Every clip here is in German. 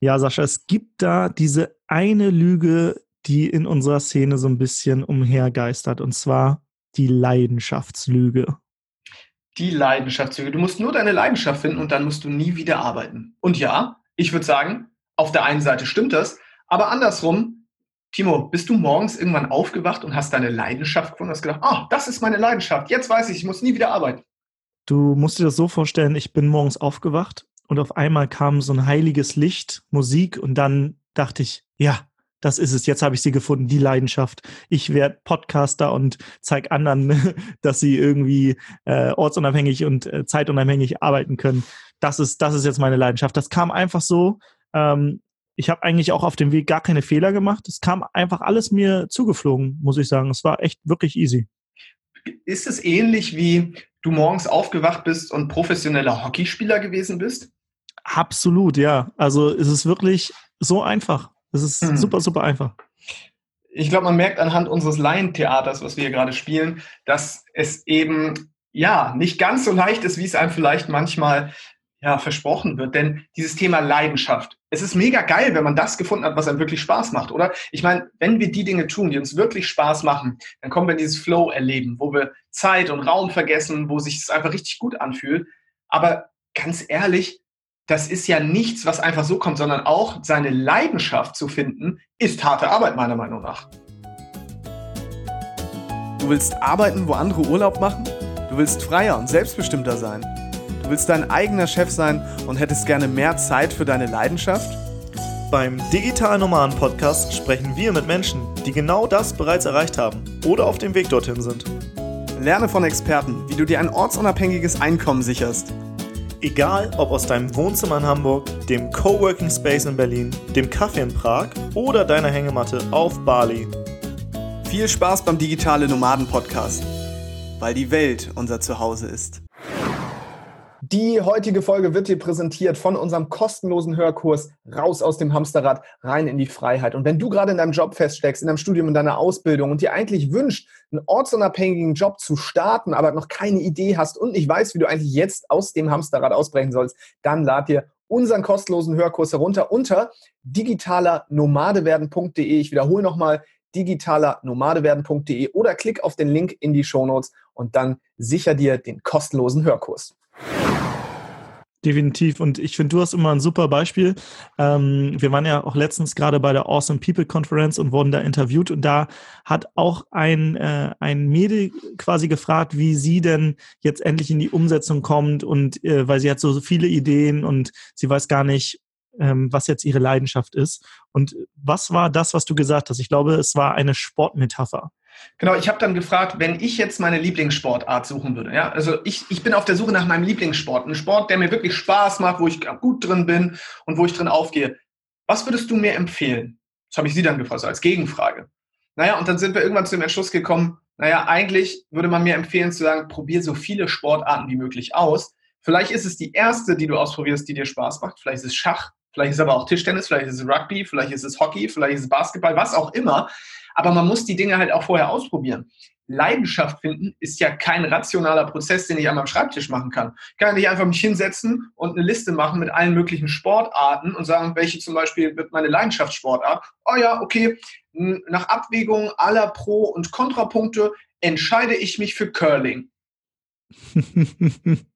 Ja, Sascha, es gibt da diese eine Lüge, die in unserer Szene so ein bisschen umhergeistert, und zwar die Leidenschaftslüge. Die Leidenschaftslüge. Du musst nur deine Leidenschaft finden und dann musst du nie wieder arbeiten. Und ja, ich würde sagen, auf der einen Seite stimmt das, aber andersrum, Timo, bist du morgens irgendwann aufgewacht und hast deine Leidenschaft gefunden und hast gedacht, oh, das ist meine Leidenschaft, jetzt weiß ich, ich muss nie wieder arbeiten. Du musst dir das so vorstellen, ich bin morgens aufgewacht und auf einmal kam so ein heiliges Licht, Musik und dann dachte ich, ja, das ist es, jetzt habe ich sie gefunden, die Leidenschaft. Ich werde Podcaster und zeige anderen, dass sie irgendwie äh, ortsunabhängig und äh, zeitunabhängig arbeiten können. Das ist, das ist jetzt meine Leidenschaft. Das kam einfach so. Ähm, ich habe eigentlich auch auf dem Weg gar keine Fehler gemacht. Es kam einfach alles mir zugeflogen, muss ich sagen. Es war echt wirklich easy. Ist es ähnlich wie du morgens aufgewacht bist und professioneller Hockeyspieler gewesen bist? Absolut, ja. Also es ist wirklich so einfach. Es ist hm. super, super einfach. Ich glaube, man merkt anhand unseres Laientheaters, was wir hier gerade spielen, dass es eben ja nicht ganz so leicht ist, wie es einem vielleicht manchmal ja, versprochen wird. Denn dieses Thema Leidenschaft, es ist mega geil, wenn man das gefunden hat, was einem wirklich Spaß macht, oder? Ich meine, wenn wir die Dinge tun, die uns wirklich Spaß machen, dann kommen wir in dieses Flow erleben, wo wir Zeit und Raum vergessen, wo sich es einfach richtig gut anfühlt. Aber ganz ehrlich, das ist ja nichts, was einfach so kommt, sondern auch seine Leidenschaft zu finden, ist harte Arbeit meiner Meinung nach. Du willst arbeiten, wo andere Urlaub machen? Du willst freier und selbstbestimmter sein? Du willst dein eigener Chef sein und hättest gerne mehr Zeit für deine Leidenschaft? Beim Digital Nomaden Podcast sprechen wir mit Menschen, die genau das bereits erreicht haben oder auf dem Weg dorthin sind. Lerne von Experten, wie du dir ein ortsunabhängiges Einkommen sicherst Egal ob aus deinem Wohnzimmer in Hamburg, dem Coworking Space in Berlin, dem Kaffee in Prag oder deiner Hängematte auf Bali. Viel Spaß beim Digitale Nomaden Podcast, weil die Welt unser Zuhause ist. Die heutige Folge wird dir präsentiert von unserem kostenlosen Hörkurs Raus aus dem Hamsterrad, rein in die Freiheit. Und wenn du gerade in deinem Job feststeckst, in deinem Studium, in deiner Ausbildung und dir eigentlich wünscht, einen ortsunabhängigen Job zu starten, aber noch keine Idee hast und nicht weißt, wie du eigentlich jetzt aus dem Hamsterrad ausbrechen sollst, dann lad dir unseren kostenlosen Hörkurs herunter unter digitalernomadewerden.de. Ich wiederhole nochmal digitalernomadewerden.de oder klick auf den Link in die Shownotes und dann sicher dir den kostenlosen Hörkurs. Definitiv. Und ich finde, du hast immer ein super Beispiel. Ähm, wir waren ja auch letztens gerade bei der Awesome People Conference und wurden da interviewt. Und da hat auch ein, äh, ein Mädel quasi gefragt, wie sie denn jetzt endlich in die Umsetzung kommt. Und äh, weil sie hat so viele Ideen und sie weiß gar nicht, ähm, was jetzt ihre Leidenschaft ist. Und was war das, was du gesagt hast? Ich glaube, es war eine Sportmetapher. Genau, ich habe dann gefragt, wenn ich jetzt meine Lieblingssportart suchen würde. Ja, also ich, ich bin auf der Suche nach meinem Lieblingssport. Ein Sport, der mir wirklich Spaß macht, wo ich gut drin bin und wo ich drin aufgehe. Was würdest du mir empfehlen? Das habe ich sie dann gefragt, so als Gegenfrage. Naja, und dann sind wir irgendwann zu dem Entschluss gekommen, naja, eigentlich würde man mir empfehlen zu sagen, probier so viele Sportarten wie möglich aus. Vielleicht ist es die erste, die du ausprobierst, die dir Spaß macht. Vielleicht ist es Schach, vielleicht ist es aber auch Tischtennis, vielleicht ist es Rugby, vielleicht ist es Hockey, vielleicht ist es Basketball, was auch immer. Aber man muss die Dinge halt auch vorher ausprobieren. Leidenschaft finden ist ja kein rationaler Prozess, den ich an meinem Schreibtisch machen kann. Ich kann nicht einfach mich hinsetzen und eine Liste machen mit allen möglichen Sportarten und sagen, welche zum Beispiel wird meine Leidenschaftssportart. Oh ja, okay, nach Abwägung aller Pro- und Kontrapunkte entscheide ich mich für Curling.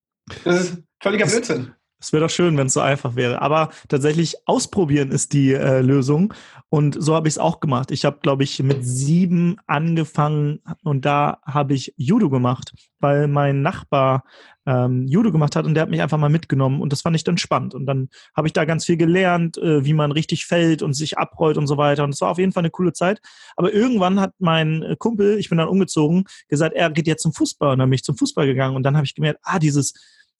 das ist völliger Blödsinn. Es wäre doch schön, wenn es so einfach wäre. Aber tatsächlich ausprobieren ist die äh, Lösung. Und so habe ich es auch gemacht. Ich habe, glaube ich, mit sieben angefangen und da habe ich Judo gemacht, weil mein Nachbar ähm, Judo gemacht hat und der hat mich einfach mal mitgenommen und das fand ich dann spannend. Und dann habe ich da ganz viel gelernt, äh, wie man richtig fällt und sich abrollt und so weiter. Und es war auf jeden Fall eine coole Zeit. Aber irgendwann hat mein äh, Kumpel, ich bin dann umgezogen, gesagt, er geht jetzt zum Fußball und dann bin ich zum Fußball gegangen und dann habe ich gemerkt, ah, dieses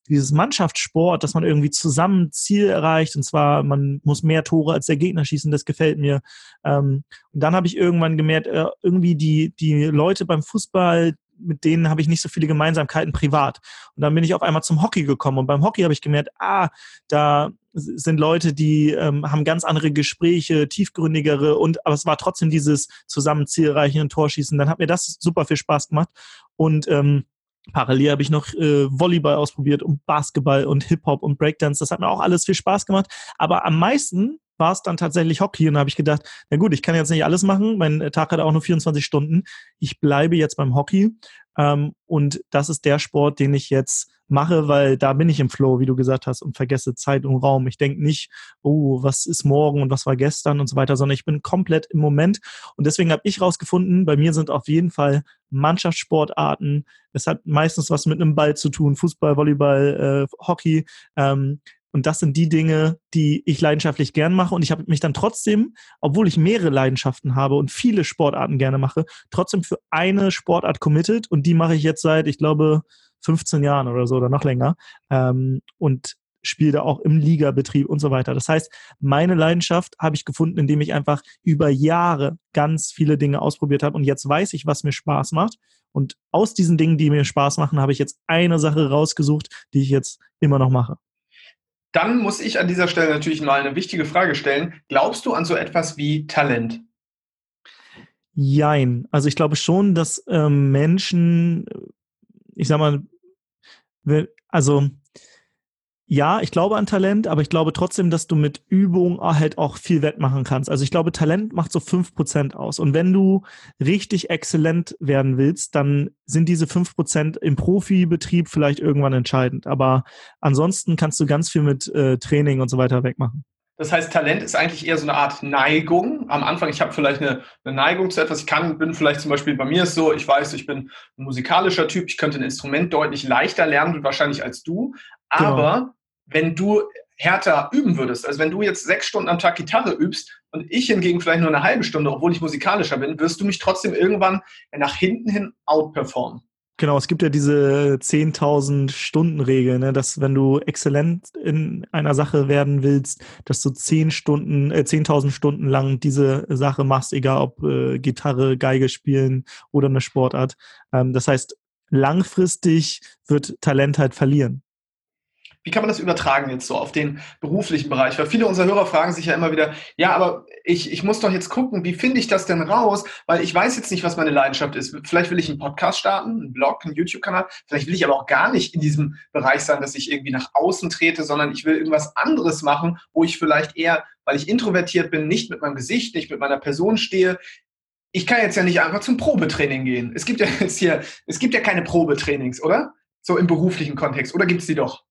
dieses Mannschaftssport, dass man irgendwie zusammen Ziel erreicht und zwar man muss mehr Tore als der Gegner schießen, das gefällt mir. Ähm, und dann habe ich irgendwann gemerkt, äh, irgendwie die, die Leute beim Fußball, mit denen habe ich nicht so viele Gemeinsamkeiten privat. Und dann bin ich auf einmal zum Hockey gekommen und beim Hockey habe ich gemerkt, ah, da sind Leute, die ähm, haben ganz andere Gespräche, tiefgründigere und aber es war trotzdem dieses zusammen Ziel erreichen und Torschießen. Dann hat mir das super viel Spaß gemacht und ähm, Parallel habe ich noch äh, Volleyball ausprobiert und Basketball und Hip-Hop und Breakdance. Das hat mir auch alles viel Spaß gemacht. Aber am meisten war es dann tatsächlich Hockey und da habe ich gedacht, na gut, ich kann jetzt nicht alles machen, mein Tag hat auch nur 24 Stunden, ich bleibe jetzt beim Hockey ähm, und das ist der Sport, den ich jetzt mache, weil da bin ich im Flow, wie du gesagt hast, und vergesse Zeit und Raum. Ich denke nicht, oh, was ist morgen und was war gestern und so weiter, sondern ich bin komplett im Moment. Und deswegen habe ich rausgefunden, bei mir sind auf jeden Fall Mannschaftssportarten. Es hat meistens was mit einem Ball zu tun, Fußball, Volleyball, äh, Hockey. Ähm, und das sind die Dinge, die ich leidenschaftlich gern mache. Und ich habe mich dann trotzdem, obwohl ich mehrere Leidenschaften habe und viele Sportarten gerne mache, trotzdem für eine Sportart committed. Und die mache ich jetzt seit, ich glaube, 15 Jahren oder so oder noch länger. Ähm, und spiele da auch im Ligabetrieb und so weiter. Das heißt, meine Leidenschaft habe ich gefunden, indem ich einfach über Jahre ganz viele Dinge ausprobiert habe und jetzt weiß ich, was mir Spaß macht. Und aus diesen Dingen, die mir Spaß machen, habe ich jetzt eine Sache rausgesucht, die ich jetzt immer noch mache. Dann muss ich an dieser Stelle natürlich mal eine wichtige Frage stellen. Glaubst du an so etwas wie Talent? Jein. Also ich glaube schon, dass ähm, Menschen, ich sag mal, also ja, ich glaube an Talent, aber ich glaube trotzdem, dass du mit Übung halt auch viel wettmachen kannst. Also ich glaube, Talent macht so fünf Prozent aus. Und wenn du richtig exzellent werden willst, dann sind diese fünf Prozent im Profibetrieb vielleicht irgendwann entscheidend. Aber ansonsten kannst du ganz viel mit äh, Training und so weiter wegmachen. Das heißt, Talent ist eigentlich eher so eine Art Neigung. Am Anfang, ich habe vielleicht eine, eine, Neigung zu etwas. Ich kann, bin vielleicht zum Beispiel bei mir ist so, ich weiß, ich bin ein musikalischer Typ, ich könnte ein Instrument deutlich leichter lernen, wahrscheinlich als du. Genau. Aber genau wenn du härter üben würdest, also wenn du jetzt sechs Stunden am Tag Gitarre übst und ich hingegen vielleicht nur eine halbe Stunde, obwohl ich musikalischer bin, wirst du mich trotzdem irgendwann nach hinten hin outperformen. Genau, es gibt ja diese 10.000 Stunden Regel, ne, dass wenn du exzellent in einer Sache werden willst, dass du 10 Stunden, äh, 10.000 Stunden lang diese Sache machst, egal ob äh, Gitarre, Geige spielen oder eine Sportart. Ähm, das heißt, langfristig wird Talent halt verlieren. Wie kann man das übertragen jetzt so auf den beruflichen Bereich? Weil viele unserer Hörer fragen sich ja immer wieder, ja, aber ich, ich muss doch jetzt gucken, wie finde ich das denn raus? Weil ich weiß jetzt nicht, was meine Leidenschaft ist. Vielleicht will ich einen Podcast starten, einen Blog, einen YouTube-Kanal. Vielleicht will ich aber auch gar nicht in diesem Bereich sein, dass ich irgendwie nach außen trete, sondern ich will irgendwas anderes machen, wo ich vielleicht eher, weil ich introvertiert bin, nicht mit meinem Gesicht, nicht mit meiner Person stehe, ich kann jetzt ja nicht einfach zum Probetraining gehen. Es gibt ja jetzt hier, es gibt ja keine Probetrainings, oder? So im beruflichen Kontext. Oder gibt es die doch?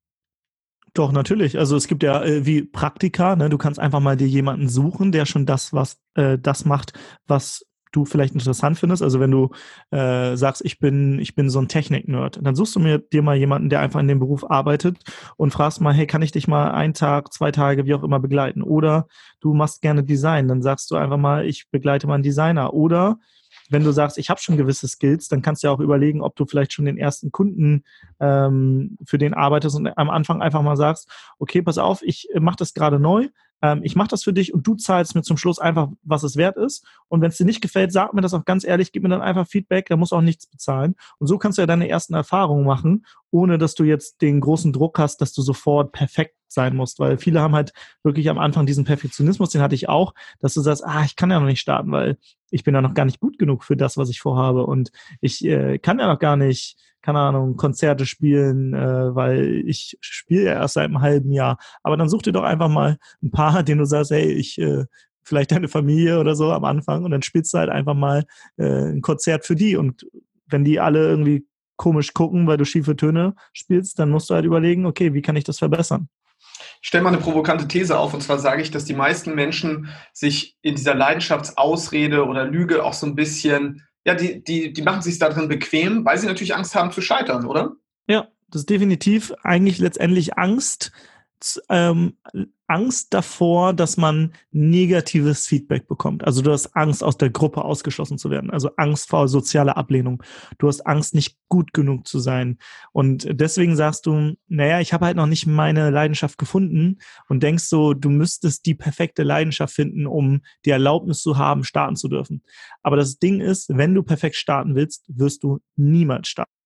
Doch, natürlich. Also es gibt ja äh, wie Praktika, ne? du kannst einfach mal dir jemanden suchen, der schon das, was äh, das macht, was du vielleicht interessant findest. Also wenn du äh, sagst, ich bin, ich bin so ein Technik-Nerd, dann suchst du mir dir mal jemanden, der einfach in dem Beruf arbeitet und fragst mal, hey, kann ich dich mal einen Tag, zwei Tage, wie auch immer begleiten? Oder du machst gerne Design, dann sagst du einfach mal, ich begleite mal einen Designer. Oder wenn du sagst, ich habe schon gewisse Skills, dann kannst du ja auch überlegen, ob du vielleicht schon den ersten Kunden ähm, für den arbeitest und am Anfang einfach mal sagst, okay, pass auf, ich mache das gerade neu, ähm, ich mache das für dich und du zahlst mir zum Schluss einfach, was es wert ist. Und wenn es dir nicht gefällt, sag mir das auch ganz ehrlich, gib mir dann einfach Feedback, da musst du auch nichts bezahlen. Und so kannst du ja deine ersten Erfahrungen machen, ohne dass du jetzt den großen Druck hast, dass du sofort perfekt sein musst, weil viele haben halt wirklich am Anfang diesen Perfektionismus, den hatte ich auch, dass du sagst, ah, ich kann ja noch nicht starten, weil ich bin ja noch gar nicht gut genug für das, was ich vorhabe und ich äh, kann ja noch gar nicht keine Ahnung, Konzerte spielen, äh, weil ich spiele ja erst seit einem halben Jahr. Aber dann such dir doch einfach mal ein paar, denen du sagst, hey, ich äh, vielleicht deine Familie oder so am Anfang und dann spielst du halt einfach mal äh, ein Konzert für die und wenn die alle irgendwie komisch gucken, weil du schiefe Töne spielst, dann musst du halt überlegen, okay, wie kann ich das verbessern? Ich stelle mal eine provokante These auf, und zwar sage ich, dass die meisten Menschen sich in dieser Leidenschaftsausrede oder Lüge auch so ein bisschen ja, die, die, die machen sich darin bequem, weil sie natürlich Angst haben zu scheitern, oder? Ja, das ist definitiv eigentlich letztendlich Angst, ähm, Angst davor, dass man negatives Feedback bekommt. Also du hast Angst, aus der Gruppe ausgeschlossen zu werden. Also Angst vor sozialer Ablehnung. Du hast Angst, nicht gut genug zu sein. Und deswegen sagst du, naja, ich habe halt noch nicht meine Leidenschaft gefunden und denkst so, du müsstest die perfekte Leidenschaft finden, um die Erlaubnis zu haben, starten zu dürfen. Aber das Ding ist, wenn du perfekt starten willst, wirst du niemals starten.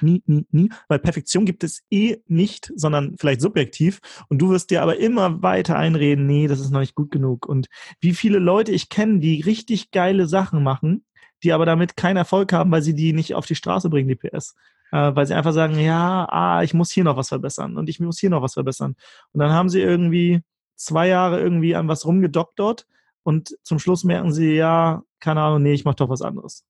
Nie, nie, nie, weil Perfektion gibt es eh nicht, sondern vielleicht subjektiv. Und du wirst dir aber immer weiter einreden, nee, das ist noch nicht gut genug. Und wie viele Leute ich kenne, die richtig geile Sachen machen, die aber damit keinen Erfolg haben, weil sie die nicht auf die Straße bringen, die PS. Äh, weil sie einfach sagen, ja, ah, ich muss hier noch was verbessern und ich muss hier noch was verbessern. Und dann haben sie irgendwie zwei Jahre irgendwie an was rumgedoktert und zum Schluss merken sie, ja, keine Ahnung, nee, ich mache doch was anderes.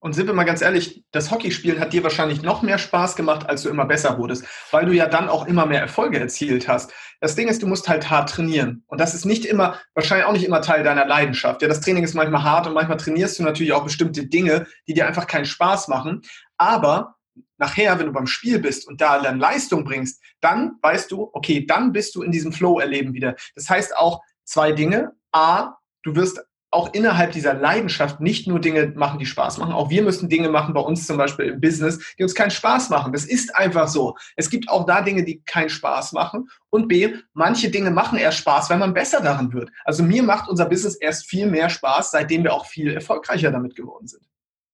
Und sind wir mal ganz ehrlich, das Hockeyspielen hat dir wahrscheinlich noch mehr Spaß gemacht, als du immer besser wurdest, weil du ja dann auch immer mehr Erfolge erzielt hast. Das Ding ist, du musst halt hart trainieren. Und das ist nicht immer, wahrscheinlich auch nicht immer Teil deiner Leidenschaft. Ja, das Training ist manchmal hart und manchmal trainierst du natürlich auch bestimmte Dinge, die dir einfach keinen Spaß machen. Aber nachher, wenn du beim Spiel bist und da dann Leistung bringst, dann weißt du, okay, dann bist du in diesem Flow erleben wieder. Das heißt auch zwei Dinge. A, du wirst auch innerhalb dieser Leidenschaft nicht nur Dinge machen, die Spaß machen. Auch wir müssen Dinge machen, bei uns zum Beispiel im Business, die uns keinen Spaß machen. Das ist einfach so. Es gibt auch da Dinge, die keinen Spaß machen. Und B, manche Dinge machen erst Spaß, wenn man besser daran wird. Also mir macht unser Business erst viel mehr Spaß, seitdem wir auch viel erfolgreicher damit geworden sind.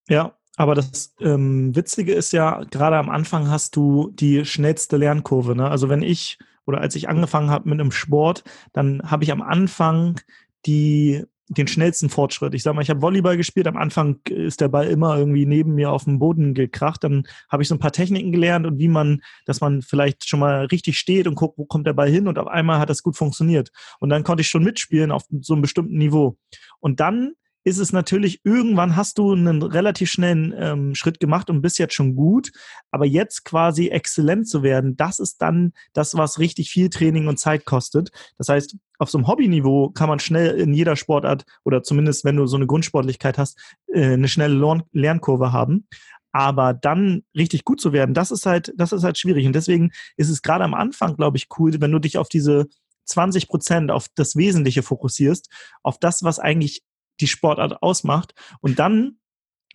Ja, aber das ähm, Witzige ist ja, gerade am Anfang hast du die schnellste Lernkurve. Ne? Also wenn ich oder als ich angefangen habe mit einem Sport, dann habe ich am Anfang die den schnellsten Fortschritt. Ich sag mal, ich habe Volleyball gespielt, am Anfang ist der Ball immer irgendwie neben mir auf dem Boden gekracht, dann habe ich so ein paar Techniken gelernt und wie man, dass man vielleicht schon mal richtig steht und guckt, wo kommt der Ball hin und auf einmal hat das gut funktioniert. Und dann konnte ich schon mitspielen auf so einem bestimmten Niveau. Und dann ist es natürlich, irgendwann hast du einen relativ schnellen ähm, Schritt gemacht und bist jetzt schon gut, aber jetzt quasi exzellent zu werden, das ist dann das, was richtig viel Training und Zeit kostet. Das heißt, auf so einem Hobbyniveau kann man schnell in jeder Sportart oder zumindest wenn du so eine Grundsportlichkeit hast, äh, eine schnelle Lernkurve haben. Aber dann richtig gut zu werden, das ist halt, das ist halt schwierig. Und deswegen ist es gerade am Anfang, glaube ich, cool, wenn du dich auf diese 20 Prozent auf das Wesentliche fokussierst, auf das, was eigentlich die Sportart ausmacht. Und dann,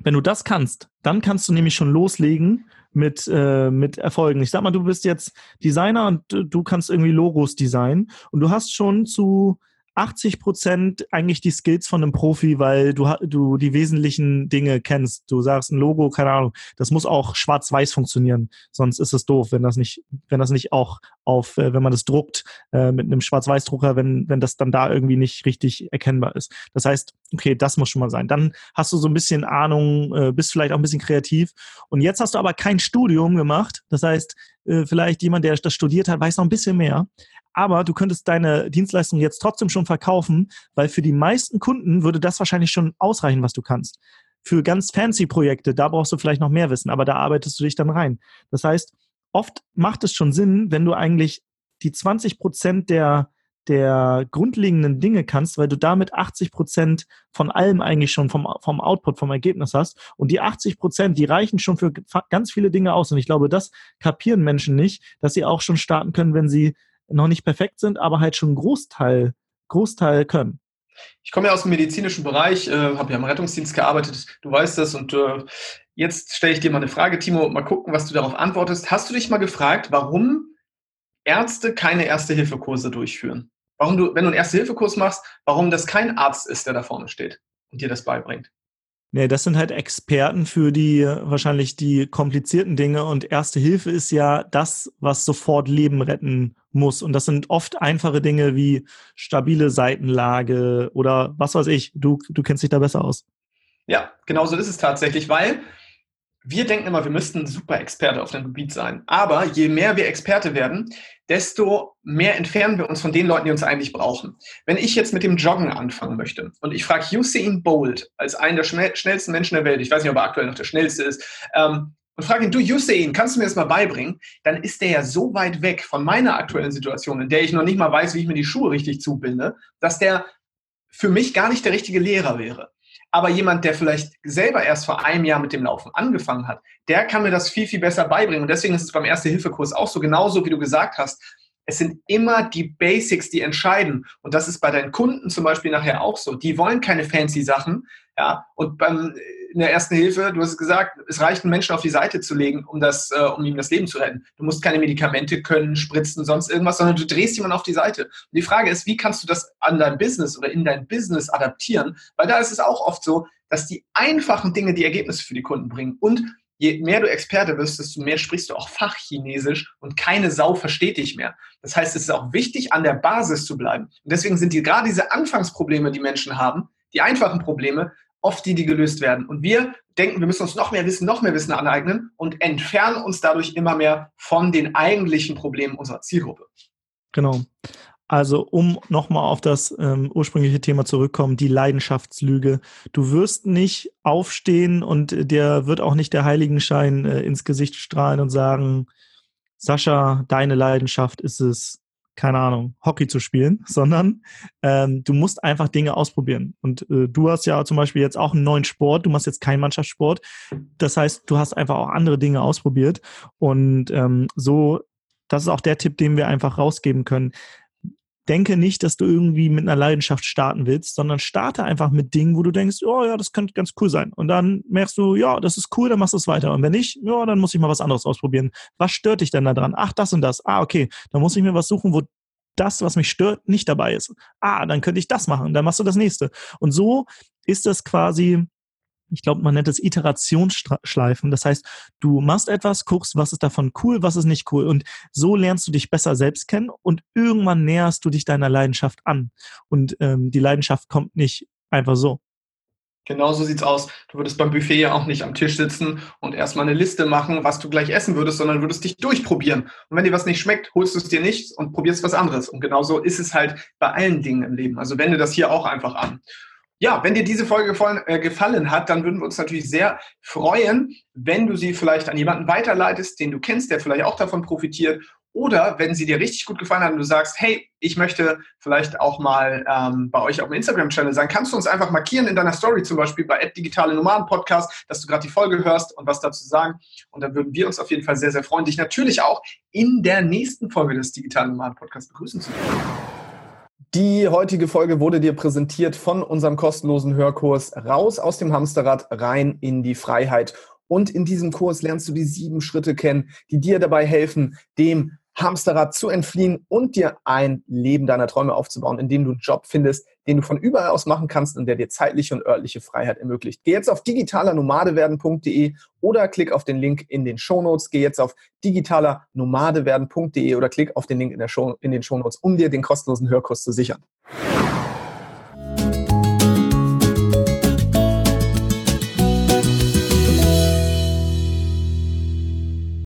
wenn du das kannst, dann kannst du nämlich schon loslegen mit, äh, mit Erfolgen. Ich sag mal, du bist jetzt Designer und du kannst irgendwie Logos designen und du hast schon zu 80 Prozent eigentlich die Skills von einem Profi, weil du, du die wesentlichen Dinge kennst. Du sagst ein Logo, keine Ahnung, das muss auch schwarz-weiß funktionieren. Sonst ist es doof, wenn das nicht, wenn das nicht auch auf, äh, wenn man das druckt äh, mit einem Schwarz-Weiß-Drucker, wenn, wenn das dann da irgendwie nicht richtig erkennbar ist. Das heißt, okay, das muss schon mal sein. Dann hast du so ein bisschen Ahnung, äh, bist vielleicht auch ein bisschen kreativ. Und jetzt hast du aber kein Studium gemacht. Das heißt, vielleicht jemand, der das studiert hat, weiß noch ein bisschen mehr aber du könntest deine Dienstleistung jetzt trotzdem schon verkaufen, weil für die meisten Kunden würde das wahrscheinlich schon ausreichen, was du kannst. Für ganz fancy Projekte, da brauchst du vielleicht noch mehr Wissen, aber da arbeitest du dich dann rein. Das heißt, oft macht es schon Sinn, wenn du eigentlich die 20 Prozent der, der grundlegenden Dinge kannst, weil du damit 80 Prozent von allem eigentlich schon vom, vom Output, vom Ergebnis hast. Und die 80 Prozent, die reichen schon für ganz viele Dinge aus. Und ich glaube, das kapieren Menschen nicht, dass sie auch schon starten können, wenn sie noch nicht perfekt sind, aber halt schon Großteil, Großteil können. Ich komme ja aus dem medizinischen Bereich, äh, habe ja im Rettungsdienst gearbeitet, du weißt das und äh, jetzt stelle ich dir mal eine Frage, Timo, mal gucken, was du darauf antwortest. Hast du dich mal gefragt, warum Ärzte keine Erste-Hilfe-Kurse durchführen? Warum du, wenn du einen Erste-Hilfe-Kurs machst, warum das kein Arzt ist, der da vorne steht und dir das beibringt? Nee, das sind halt Experten für die wahrscheinlich die komplizierten Dinge und Erste Hilfe ist ja das, was sofort Leben retten muss. Und das sind oft einfache Dinge wie stabile Seitenlage oder was weiß ich. Du, du kennst dich da besser aus. Ja, genau so ist es tatsächlich, weil wir denken immer, wir müssten super Experte auf dem Gebiet sein. Aber je mehr wir Experte werden, desto mehr entfernen wir uns von den Leuten, die uns eigentlich brauchen. Wenn ich jetzt mit dem Joggen anfangen möchte und ich frage Usain Bolt als einen der schnellsten Menschen der Welt, ich weiß nicht, ob er aktuell noch der schnellste ist, ähm, und frage ihn, du Usain, kannst du mir das mal beibringen? Dann ist der ja so weit weg von meiner aktuellen Situation, in der ich noch nicht mal weiß, wie ich mir die Schuhe richtig zubinde, dass der für mich gar nicht der richtige Lehrer wäre. Aber jemand, der vielleicht selber erst vor einem Jahr mit dem Laufen angefangen hat, der kann mir das viel, viel besser beibringen. Und deswegen ist es beim Erste-Hilfe-Kurs auch so, genauso wie du gesagt hast. Es sind immer die Basics, die entscheiden. Und das ist bei deinen Kunden zum Beispiel nachher auch so. Die wollen keine fancy Sachen. Ja, und beim, in der ersten Hilfe, du hast gesagt, es reicht, einen Menschen auf die Seite zu legen, um, das, äh, um ihm das Leben zu retten. Du musst keine Medikamente können, spritzen, sonst irgendwas, sondern du drehst jemanden auf die Seite. Und die Frage ist, wie kannst du das an dein Business oder in dein Business adaptieren? Weil da ist es auch oft so, dass die einfachen Dinge die Ergebnisse für die Kunden bringen. Und je mehr du Experte wirst, desto mehr sprichst du auch Fachchinesisch und keine Sau versteht dich mehr. Das heißt, es ist auch wichtig, an der Basis zu bleiben. Und deswegen sind die gerade diese Anfangsprobleme, die Menschen haben, die einfachen Probleme, oft die, die gelöst werden. Und wir denken, wir müssen uns noch mehr Wissen, noch mehr Wissen aneignen und entfernen uns dadurch immer mehr von den eigentlichen Problemen unserer Zielgruppe. Genau. Also, um nochmal auf das ähm, ursprüngliche Thema zurückkommen, die Leidenschaftslüge. Du wirst nicht aufstehen und dir wird auch nicht der Heiligenschein äh, ins Gesicht strahlen und sagen, Sascha, deine Leidenschaft ist es, keine Ahnung, Hockey zu spielen, sondern ähm, du musst einfach Dinge ausprobieren. Und äh, du hast ja zum Beispiel jetzt auch einen neuen Sport, du machst jetzt keinen Mannschaftssport. Das heißt, du hast einfach auch andere Dinge ausprobiert. Und ähm, so, das ist auch der Tipp, den wir einfach rausgeben können denke nicht, dass du irgendwie mit einer Leidenschaft starten willst, sondern starte einfach mit Dingen, wo du denkst, oh ja, das könnte ganz cool sein. Und dann merkst du, ja, das ist cool, dann machst du es weiter. Und wenn nicht, ja, dann muss ich mal was anderes ausprobieren. Was stört dich denn da dran? Ach, das und das. Ah, okay. Dann muss ich mir was suchen, wo das, was mich stört, nicht dabei ist. Ah, dann könnte ich das machen. Dann machst du das nächste. Und so ist das quasi ich glaube, man nennt es Iterationsschleifen. Das heißt, du machst etwas, guckst, was ist davon cool, was ist nicht cool. Und so lernst du dich besser selbst kennen und irgendwann näherst du dich deiner Leidenschaft an. Und ähm, die Leidenschaft kommt nicht einfach so. Genau so sieht's aus. Du würdest beim Buffet ja auch nicht am Tisch sitzen und erstmal eine Liste machen, was du gleich essen würdest, sondern würdest dich durchprobieren. Und wenn dir was nicht schmeckt, holst du es dir nicht und probierst was anderes. Und genauso ist es halt bei allen Dingen im Leben. Also wende das hier auch einfach an. Ja, wenn dir diese Folge gefallen, äh, gefallen hat, dann würden wir uns natürlich sehr freuen, wenn du sie vielleicht an jemanden weiterleitest, den du kennst, der vielleicht auch davon profitiert. Oder wenn sie dir richtig gut gefallen hat und du sagst, hey, ich möchte vielleicht auch mal ähm, bei euch auf dem Instagram-Channel sein, kannst du uns einfach markieren in deiner Story, zum Beispiel bei Digitale Nomaden Podcast, dass du gerade die Folge hörst und was dazu sagen. Und dann würden wir uns auf jeden Fall sehr, sehr freuen, dich natürlich auch in der nächsten Folge des Digitalen Nomaden Podcasts begrüßen zu können. Die heutige Folge wurde dir präsentiert von unserem kostenlosen Hörkurs Raus aus dem Hamsterrad, rein in die Freiheit. Und in diesem Kurs lernst du die sieben Schritte kennen, die dir dabei helfen, dem Hamsterrad zu entfliehen und dir ein Leben deiner Träume aufzubauen, in dem du einen Job findest, den du von überall aus machen kannst und der dir zeitliche und örtliche Freiheit ermöglicht. Geh jetzt auf digitalernomadewerden.de oder klick auf den Link in den Shownotes. Geh jetzt auf digitalernomadewerden.de oder klick auf den Link in, Show, in den Shownotes, um dir den kostenlosen Hörkurs zu sichern.